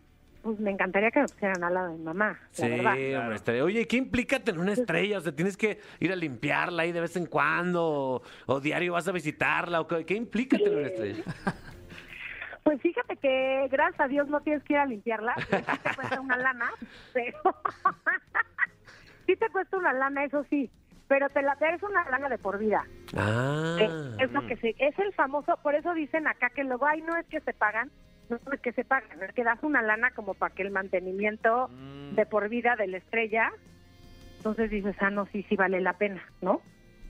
pues me encantaría que me pusieran al lado de mi mamá, la Sí, verdad. hombre, estaría- Oye, ¿qué implica tener una estrella? O sea, tienes que ir a limpiarla ahí de vez en cuando, o, o diario vas a visitarla, o qué, ¿qué implica tener una estrella? Que gracias a Dios no tienes que ir a limpiarla, sí te cuesta una lana, pero sí te cuesta una lana, eso sí, pero te la es una lana de por vida. Ah, Es lo que se, es el famoso, por eso dicen acá que luego, ay, no es que se pagan, no es que se pagan, es que das una lana como para que el mantenimiento de por vida de la estrella, entonces dices, ah, no, sí, sí vale la pena, ¿no?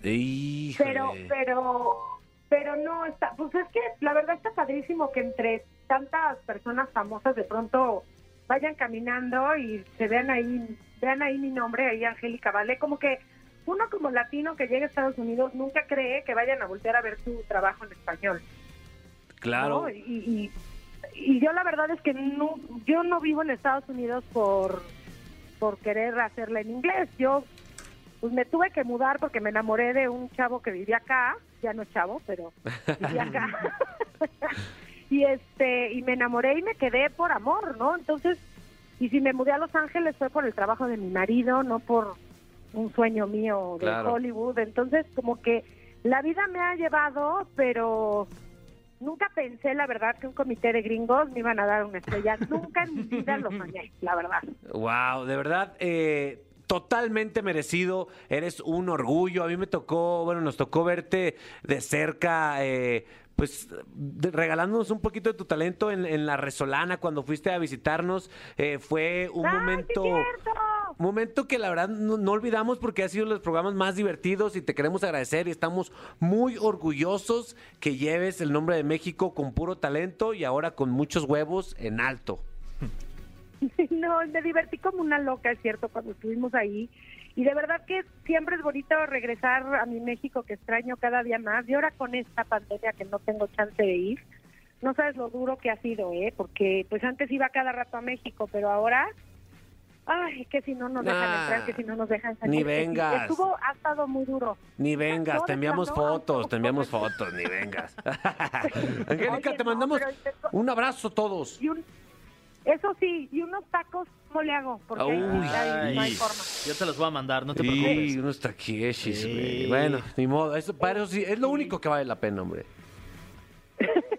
híjole. Pero, pero, pero no está, pues es que la verdad está padrísimo que entre tantas personas famosas de pronto vayan caminando y se vean ahí, vean ahí mi nombre, ahí Angélica Vale, como que uno como latino que llega a Estados Unidos nunca cree que vayan a voltear a ver su trabajo en español. Claro. ¿no? Y, y, y yo la verdad es que no, yo no vivo en Estados Unidos por, por querer hacerla en inglés. Yo pues me tuve que mudar porque me enamoré de un chavo que vivía acá, ya no es chavo, pero vivía acá. y este y me enamoré y me quedé por amor, ¿no? Entonces, y si me mudé a Los Ángeles fue por el trabajo de mi marido, no por un sueño mío de Claro. Hollywood. Entonces, como que la vida me ha llevado, pero nunca pensé, la verdad, que un comité de gringos me iban a dar una estrella. Nunca en mi vida lo soñé, la verdad. Wow, de verdad, eh, totalmente merecido. Eres un orgullo. A mí me tocó, bueno, nos tocó verte de cerca. eh, pues de- regalándonos un poquito de tu talento en, en la Resolana cuando fuiste a visitarnos. Eh, fue un ¡Ay, sí momento. Momento que la verdad no, no olvidamos porque ha sido los programas más divertidos y te queremos agradecer y estamos muy orgullosos que lleves el nombre de México con puro talento y ahora con muchos huevos en alto. No, me divertí como una loca, es cierto, cuando estuvimos ahí. Y de verdad que siempre es bonito regresar a mi México, que extraño cada día más. Y ahora con esta pandemia que no tengo chance de ir, no sabes lo duro que ha sido, ¿eh? Porque pues antes iba cada rato a México, pero ahora, ay, que si no nos dejan Nah, entrar, que si no nos dejan salir. ni si- vengas. Estuvo, ha estado muy duro. Ni vengas, No, te enviamos fotos, no, te enviamos fotos, ni vengas. Angélica, Oye, te mandamos pero un abrazo a todos. Y un, eso sí, y unos tacos, ¿cómo le hago? Porque ahí- Uy. ahí no hay Ay. forma. Yo te los voy a mandar, no te Sí, preocupes. unos taquieshis, güey. Sí. Bueno, ni modo. Eso, para eso sí, es lo único que vale la pena, hombre.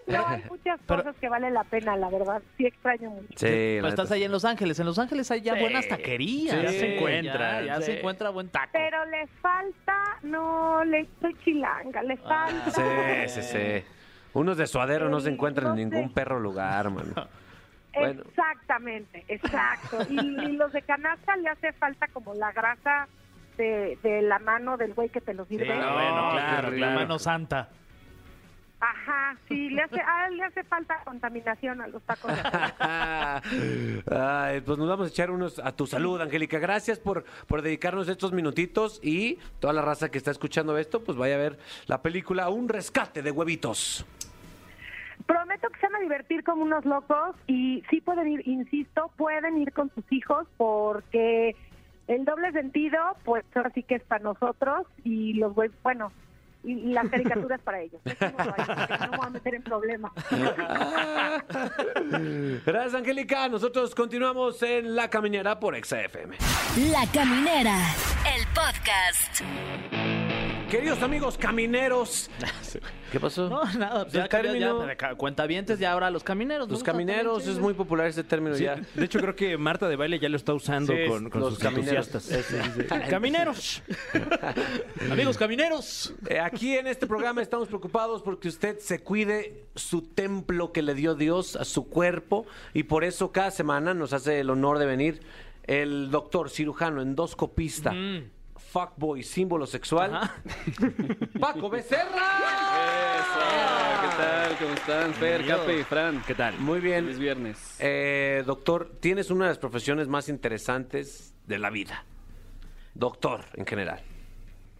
No, hay muchas Pero- cosas que vale la pena, la verdad. Sí extraño mucho. Sí, Pero estás neta. ahí en Los Ángeles. En Los Ángeles hay ya Sí. buenas taquerías. Sí, Ya se encuentra, Ya, ya sí. se encuentra buen taco. Pero le falta, no, le soy chilanga, le falta. Sí, sí, sí. Unos de suadero no se encuentran en ningún sé. perro lugar, mano. Bueno. Exactamente, exacto. Y, y los de canasta le hace falta como la grasa de, de la mano del güey que te los Sí, sirve. ah, bueno, claro, la mano santa. Ajá, sí, le hace, a él le hace falta contaminación a los tacos. Ay, pues nos vamos a echar unos a tu salud, Angélica. Gracias por, por dedicarnos estos minutitos y toda la raza que está escuchando esto, pues vaya a ver la película Un rescate de huevitos. Prometo que se van a divertir como unos locos y sí pueden ir, insisto, pueden ir con sus hijos porque el doble sentido, pues ahora sí que es para nosotros y los güey- bueno, y, las caricaturas para ellos. Eso no, lo hagan, porque no me voy a meter en problemas. Gracias, Angélica. Nosotros continuamos en La Caminera por XFM. La Caminera, el podcast. Queridos amigos camineros. ¿Qué pasó? No, nada, pues El ya, ya, término- ya, ca- cuentavientes ya ahora los camineros. Los camineros, es muy popular ese término Sí, ya. de hecho, creo que Marta de Baile ya lo está usando Sí, con, con los sus camineros. entusiastas. Camineros. Amigos camineros. Eh, aquí en este programa estamos preocupados porque usted se cuide su templo que le dio Dios a su cuerpo y por eso cada semana nos hace el honor de venir el doctor cirujano endoscopista. Fuckboy, símbolo sexual. Paco Becerra. ¿Qué tal? ¿Cómo están? Fer, Cape y Fran. ¿Qué tal? Muy bien. Feliz viernes. Eh, doctor, tienes una de las profesiones más interesantes de la vida. Doctor, en general.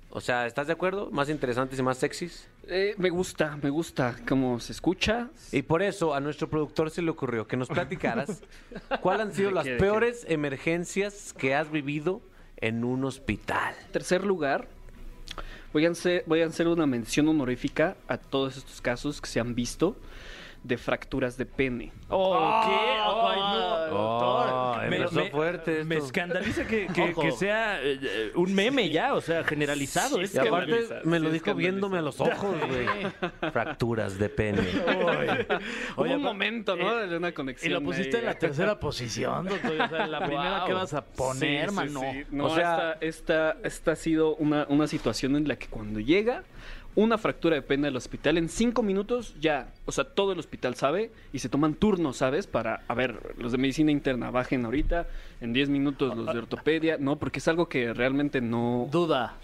O sea, ¿estás de acuerdo? Más interesantes y más sexys. Eh, me gusta, me gusta cómo se escucha. Y por eso a nuestro productor se le ocurrió que nos platicaras cuáles han sido ¿De las peores emergencias que has vivido en un hospital. Tercer lugar, voy a, hacer, voy a hacer una mención honorífica a todos estos casos que se han visto de fracturas de pene. Oh, ¿qué? Ay, no, Oh, doctor. empezó fuerte me esto. escandaliza que, que- sea eh, eh, un meme ya, o sea, generalizado. Sí, Es Y que aparte me lo sí, dijo viéndome a los ojos, güey. Fracturas de pene. Hubo Oye, un momento, ¿no? eh, de una Y conexión. lo pusiste ahí. en la tercera posición, doctor. O sea, la primera Wow. que vas a poner, Sí, sí, mano. sí. No, O sea- esta, esta, esta ha sido una, una situación en la que cuando llega una fractura de pene al hospital, en cinco minutos ya, o sea, todo el hospital sabe y se toman turnos, ¿sabes? Para, a ver, los de medicina interna bajen ahorita, en 10 minutos los de ortopedia, no, porque es algo que realmente no... Duda.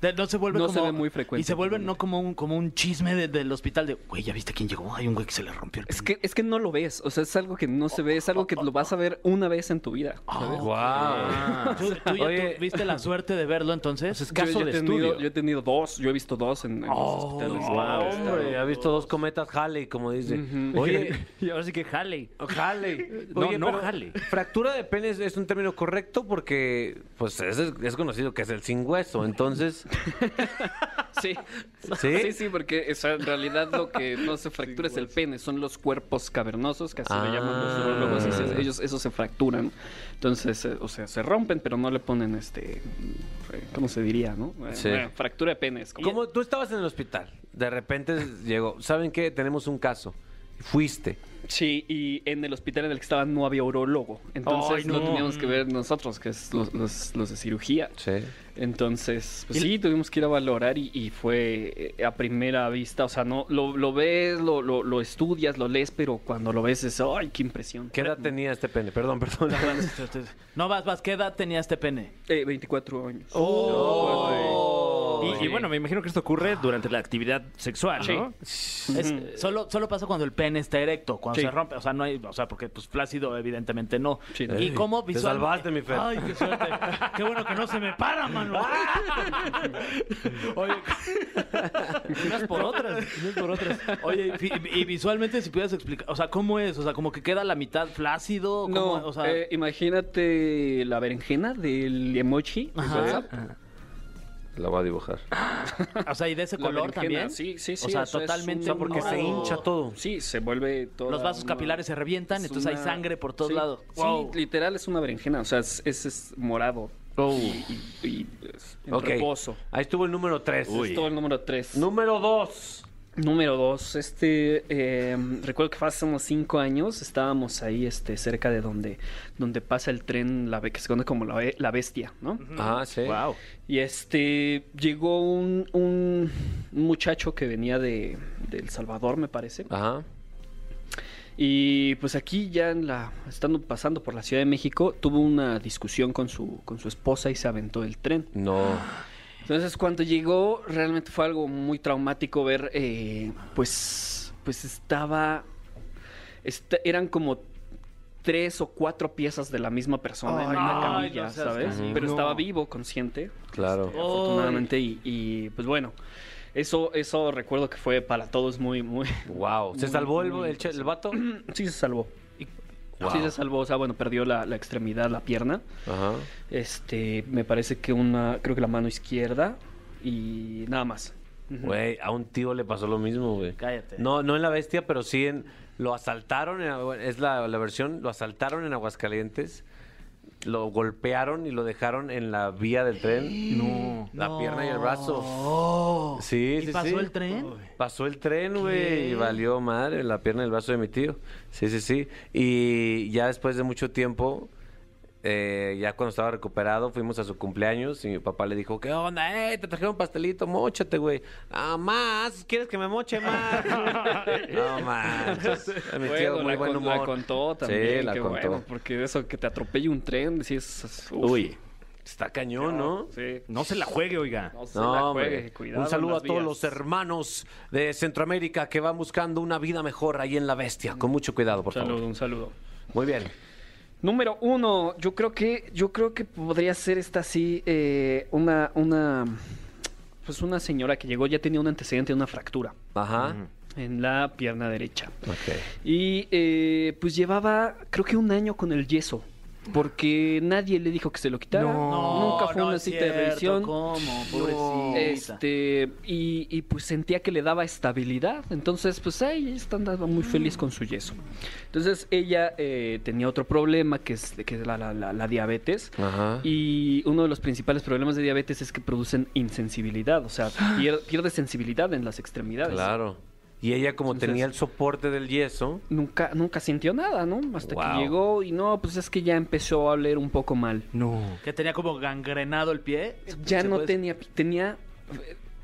De- no se vuelve No como se ve muy frecuente. y se vuelve no como un como un chisme de- del hospital de güey ya viste quién llegó hay un güey que se le rompió el Es pene". que, es que no lo ves, o sea, es algo que no se ve, es algo que lo vas a ver una vez en tu vida. ¿sabes? Wow. ¿Tú, tú ya Oye. tuviste la suerte de verlo entonces es Yo- caso yo, de he tenido, estudio. yo he tenido dos, yo he visto dos en, en los hospitales. Wow, hombre, ha visto dos cometas Halley, como dice. Oye, Y ahora sí que jale. Halley. No, Oye, no pero jale. Fractura de pene es, es un término correcto porque pues es, es conocido que es el sin hueso. Entonces, Sí. ¿Sí? sí, sí, porque en realidad lo que no se fractura es el pene, son los cuerpos cavernosos, que así le llaman los Ah. urólogos, y se- ellos eso se fracturan. Entonces, eh, o sea, se rompen, pero no le ponen este, eh, ¿cómo se diría, no? Eh, Sí. bueno, fractura de pene. es como- como tú estabas en el hospital, de repente llegó, ¿saben qué? Tenemos un caso. Fuiste. Sí, y en el hospital en el que estaba no había urologo. Entonces Ay, no. no. teníamos que ver nosotros, que es los, los- los de cirugía. Sí. Entonces, pues sí, tuvimos que ir a valorar y, y fue eh, a primera vista. O sea, no lo, lo ves, lo, lo, lo estudias, lo lees, pero cuando lo ves es, ¡ay, qué impresión! ¿Qué edad tenía este pene? Perdón, perdón. No, vas, vas, ¿qué edad tenía este pene? Eh, 24 años. Y, y bueno, me imagino que esto ocurre durante la actividad sexual, ¿no? Es- solo, solo pasa cuando el pene está erecto, cuando Sí. se rompe. O sea, no hay, o sea, porque pues flácido evidentemente no. Sí. ¿Y cómo te visual- salvaste, mi Fer. Ay, qué suerte. qué bueno que no se me para, mano. Oye, Unas por otras, unas por otras. oye, y visualmente si pudieras explicar, o sea, ¿cómo es? O sea, como que queda la mitad flácido. ¿cómo? No, o sea, eh, imagínate la berenjena del emoji. Ajá. La voy a dibujar. o sea, y de ese La color también. Sí, sí, sí. O sea, eso es totalmente. un- porque se hincha todo. Sí, se vuelve todo. Los vasos capilares se revientan, es entonces hay sangre por todos sí, lados. Sí, Wow. literal es una berenjena. O sea, es, es, es morado. Oh. Y, y- y, reposo. Ahí estuvo el número 3. Es todo el número 3. Número 2. Número 2. Este, eh, recuerdo que fue hace unos 5 años. Estábamos ahí este, cerca de donde, donde pasa el tren, la, que se conoce como la, la bestia, ¿no? Ah, sí. Wow. Y este, llegó un, un, muchacho que venía de, de El Salvador, me parece. Ajá. Y pues aquí ya en la, estando pasando por la Ciudad de México, tuvo una discusión con su, con su esposa y se aventó del tren. No. Entonces cuando llegó realmente fue algo muy traumático ver, eh, pues, pues estaba, esta- eran como tres o cuatro piezas de la misma persona en una no. camilla, no ¿sabes? así. Pero No. estaba vivo, consciente, Claro. afortunadamente, y, y, pues bueno, eso, eso recuerdo que fue para todos muy, muy, Wow. ¿Se Muy, salvó el, muy el, el vato? sí se salvó. Wow. Sí se salvó, o sea, bueno, perdió la, la extremidad, la pierna. Ajá. Este, me parece que una, creo que la mano izquierda y nada más. Güey, a un tío le pasó lo mismo, güey. Cállate. No, no en la bestia, pero sí en. Lo asaltaron, en- es la, la versión, lo asaltaron en Aguascalientes, lo golpearon y lo dejaron en la vía del tren. No. La pierna y el brazo. Oh. Sí, ¿Y sí, pasó sí. el tren? Pasó el tren, güey, y valió madre la pierna y el brazo de mi tío. Sí, sí, sí. Y ya después de mucho tiempo, eh, ya cuando estaba recuperado, fuimos a su cumpleaños y mi papá le dijo, ¿qué onda? Eh, te trajeron un pastelito, mochate, güey. Ah, más, ¿quieres que me moche más? no, más. Mi tío, Bueno, muy la, buen con- la humor. contó también. Sí, la qué contó. bueno, porque eso que te atropelle un tren, decís, uf, Uy, está cañón, ¿no? Sí. No se la juegue, oiga. No se No, la juegue, cuidado Un saludo a todos vías. los hermanos de Centroamérica que van buscando una vida mejor ahí en la bestia. Con mucho cuidado, por Un saludo, favor. un saludo. Muy bien. Número uno, yo creo que, yo creo que podría ser esta así, eh, una, una, pues una señora que llegó, ya tenía un antecedente de una fractura Ajá. en la pierna derecha. Ok. Y eh, pues llevaba, creo que un año con el yeso. Porque nadie le dijo que se lo quitara. Nunca fue no una es cita de revisión. ¿Cómo? Pobrecita. Este, y, y, pues sentía que le daba estabilidad. Entonces, pues ahí está andaba muy feliz con su yeso. Entonces, ella eh, tenía otro problema que es, que es la, la- la- la diabetes. Ajá. Y uno de los principales problemas de diabetes es que producen insensibilidad. O sea, pier- pierde sensibilidad en las extremidades. Claro. Y ella como Entonces- tenía el soporte del yeso, Nunca, nunca sintió nada, ¿no? Hasta Wow. que llegó y no, pues es que ya empezó a oler un poco mal. no. Que tenía como gangrenado el pie. Ya ¿Se no puede- tenía, tenía,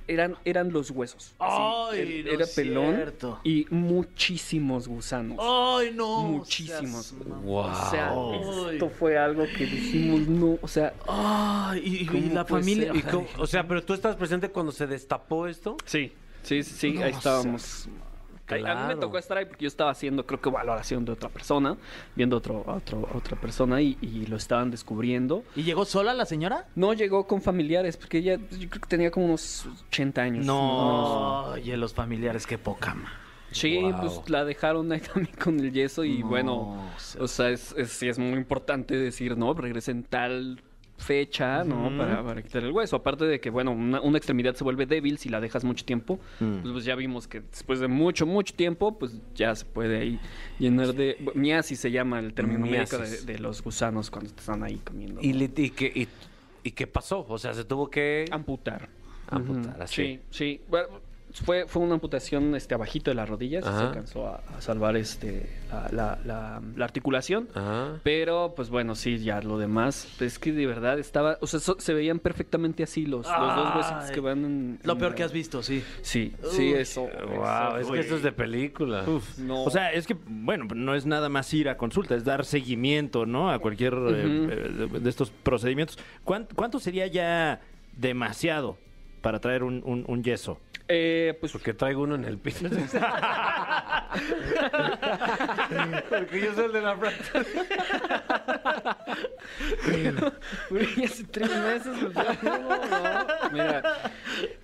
eran, eran los huesos. Ay, Él no era pelón cierto. y muchísimos gusanos. Ay, no. Muchísimos. Wow. O sea, Ay. esto fue algo que dijimos, no, o sea, Ay, y, y ¿Cómo la familia. ser? ¿Y cómo- o sea, pero tú estás presente cuando se destapó esto. sí, sí, sí, sí, ahí estábamos. A mí me tocó estar ahí porque yo estaba haciendo, creo que valoración de otra persona, viendo otro, otro, otra persona y, y lo estaban descubriendo. ¿Y llegó sola la señora? No llegó con familiares porque ella, yo creo que tenía como unos 80 años. Oye, los familiares, qué poca ma. Sí, Wow. pues la dejaron ahí también con el yeso y No, bueno, o sea- o sea, es, es, sí es muy importante decir, ¿no? Regresen tal fecha, ¿no? para, para quitar el hueso. Aparte de que, bueno, una, una extremidad se vuelve débil si la dejas mucho tiempo. Pues, pues ya vimos que después de mucho, mucho tiempo, pues ya se puede ahí llenar de... Miasis se llama el término médico de, los gusanos cuando están ahí comiendo. ¿Y, le- y qué, y, y qué pasó? O sea, se tuvo que Amputar. amputar así. Sí, sí. Bueno, fue, fue una amputación este, abajito de la rodilla, sí se alcanzó a, a salvar este, la, la- la- la articulación. Ajá. Pero, pues bueno, sí, ya lo demás, es que de verdad estaba, o sea, so- se veían perfectamente así los, los dos huesitos que van en... Lo en peor la- que has visto, sí. Sí, sí, eso. Wow, es que esto es de película. No. O sea, es que, bueno, no es nada más ir a consulta, es dar seguimiento, ¿no? A cualquier eh, eh, de, de estos procedimientos. ¿Cuán- ¿Cuánto sería ya demasiado para traer un, un- un yeso? Eh, pues Porque traigo uno en el piso. Porque yo soy el de la fractura. Güey, hace tres meses. pues, ya, no, no. Mira,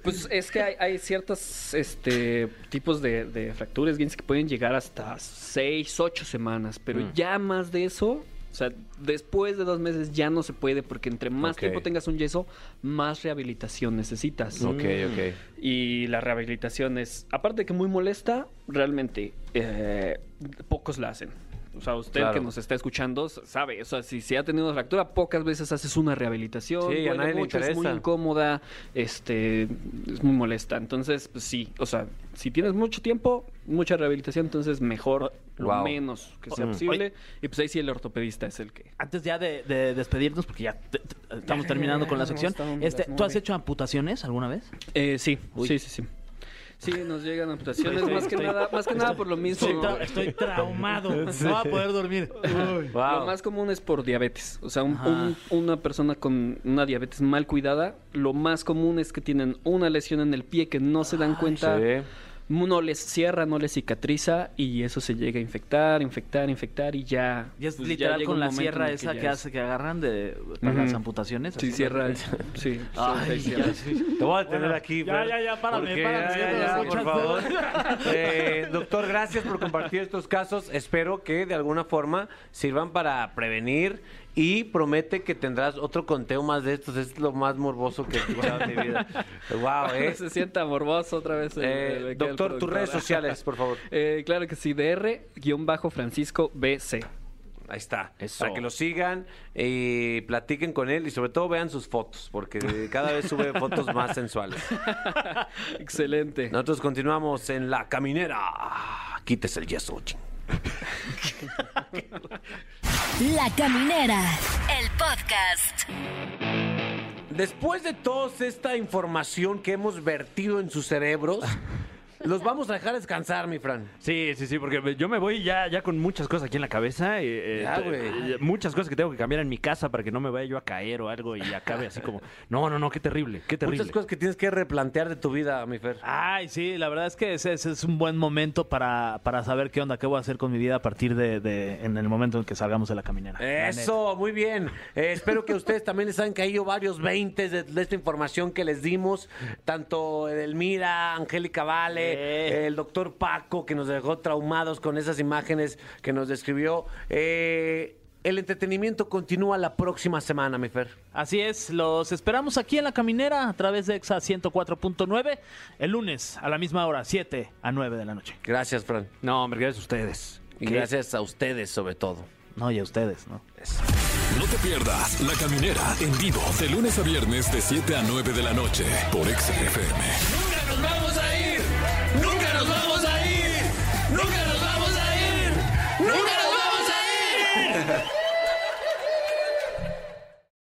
pues es que hay, hay ciertos este, tipos de, de fracturas, que pueden llegar hasta seis, ocho semanas, pero Mm. ya más de eso, o sea, después de dos meses ya no se puede, porque entre más tiempo tengas un yeso, más rehabilitación necesitas. Ok, ok. Y la rehabilitación es, aparte de que muy molesta, realmente eh, pocos la hacen. O sea, usted Claro. que nos está escuchando sabe, o sea, si se ha tenido una fractura, pocas veces haces una rehabilitación, Sí, a nadie le mucho, es muy incómoda, este, es muy molesta. Entonces, pues sí, o sea, si tienes mucho tiempo, mucha rehabilitación, entonces mejor lo Wow. menos que sea Mm. posible. Y pues ahí sí el ortopedista es el que... Antes ya de, de despedirnos, porque ya te- te- estamos terminando con la sección. Este, ¿Tú has hecho amputaciones alguna vez? Eh, sí, Uy. sí, sí, sí. Sí, nos llegan amputaciones, Estoy- más que estoy- nada, más que nada por lo mismo. Estoy, tra- estoy traumado. No voy a poder dormir. Uy. Wow. Lo más común es por diabetes. O sea, un- un- una persona con una diabetes mal cuidada, lo más común es que tienen una lesión en el pie que no se dan cuenta. Sí. No les cierra, no les cicatriza y eso se llega a infectar, infectar, infectar y ya. Y es pues, ya literal con la sierra esa que, hace que agarran de, para las amputaciones. Sí, la- Sí, Ay, sí, ya, cierra. sí. Te voy a tener aquí. ya, ya, ya, párame, párame, ya, ya por favor. Eh, doctor, gracias por compartir estos casos. Espero que de alguna forma sirvan para prevenir y promete que tendrás otro conteo más de estos. Es lo más morboso que he escuchado en mi vida. Wow, eh. Se sienta morboso otra vez. el- Eh, el- doctor, tus redes sociales, por favor. Eh, claro que sí, DR-Francisco BC. Ahí está. Eso. Para que lo sigan y platiquen con él y sobre todo vean sus fotos, porque cada vez sube fotos más sensuales. Excelente. Nosotros continuamos en La Caminera. Quítese el yeso, ching. La Caminera, el podcast. Después de toda esta información que hemos vertido en sus cerebros, los vamos a dejar descansar, mi Fran. Sí, sí, sí, porque yo me voy ya, ya con muchas cosas aquí en la cabeza. y, eh, Ya, eh, muchas cosas que tengo que cambiar en mi casa para que no me vaya yo a caer o algo y acabe así como, no, no, no, qué terrible, qué terrible. Muchas cosas que tienes que replantear de tu vida, mi Fer. Ay, sí, la verdad es que ese, ese es un buen momento para, para saber qué onda, qué voy a hacer con mi vida a partir de, de- en el momento en que salgamos de la caminera. La Eso, muy bien. Eh, espero que a ustedes también les han caído varios veintes de, de esta información que les dimos. Tanto Edelmira, Angélica Vale, Eh. el doctor Paco, que nos dejó traumados con esas imágenes que nos describió. Eh, el entretenimiento continúa la próxima semana, mi Fer. Así es, los esperamos aquí en la caminera a través de EXA 104.9 el lunes a la misma hora, 7 a 9 de la noche. Gracias, Fran. No, hombre, gracias a ustedes. Y gracias a ustedes, sobre todo. No, y a ustedes, ¿no? No te pierdas La Caminera en vivo de lunes a viernes de 7 a 9 de la noche por XFM.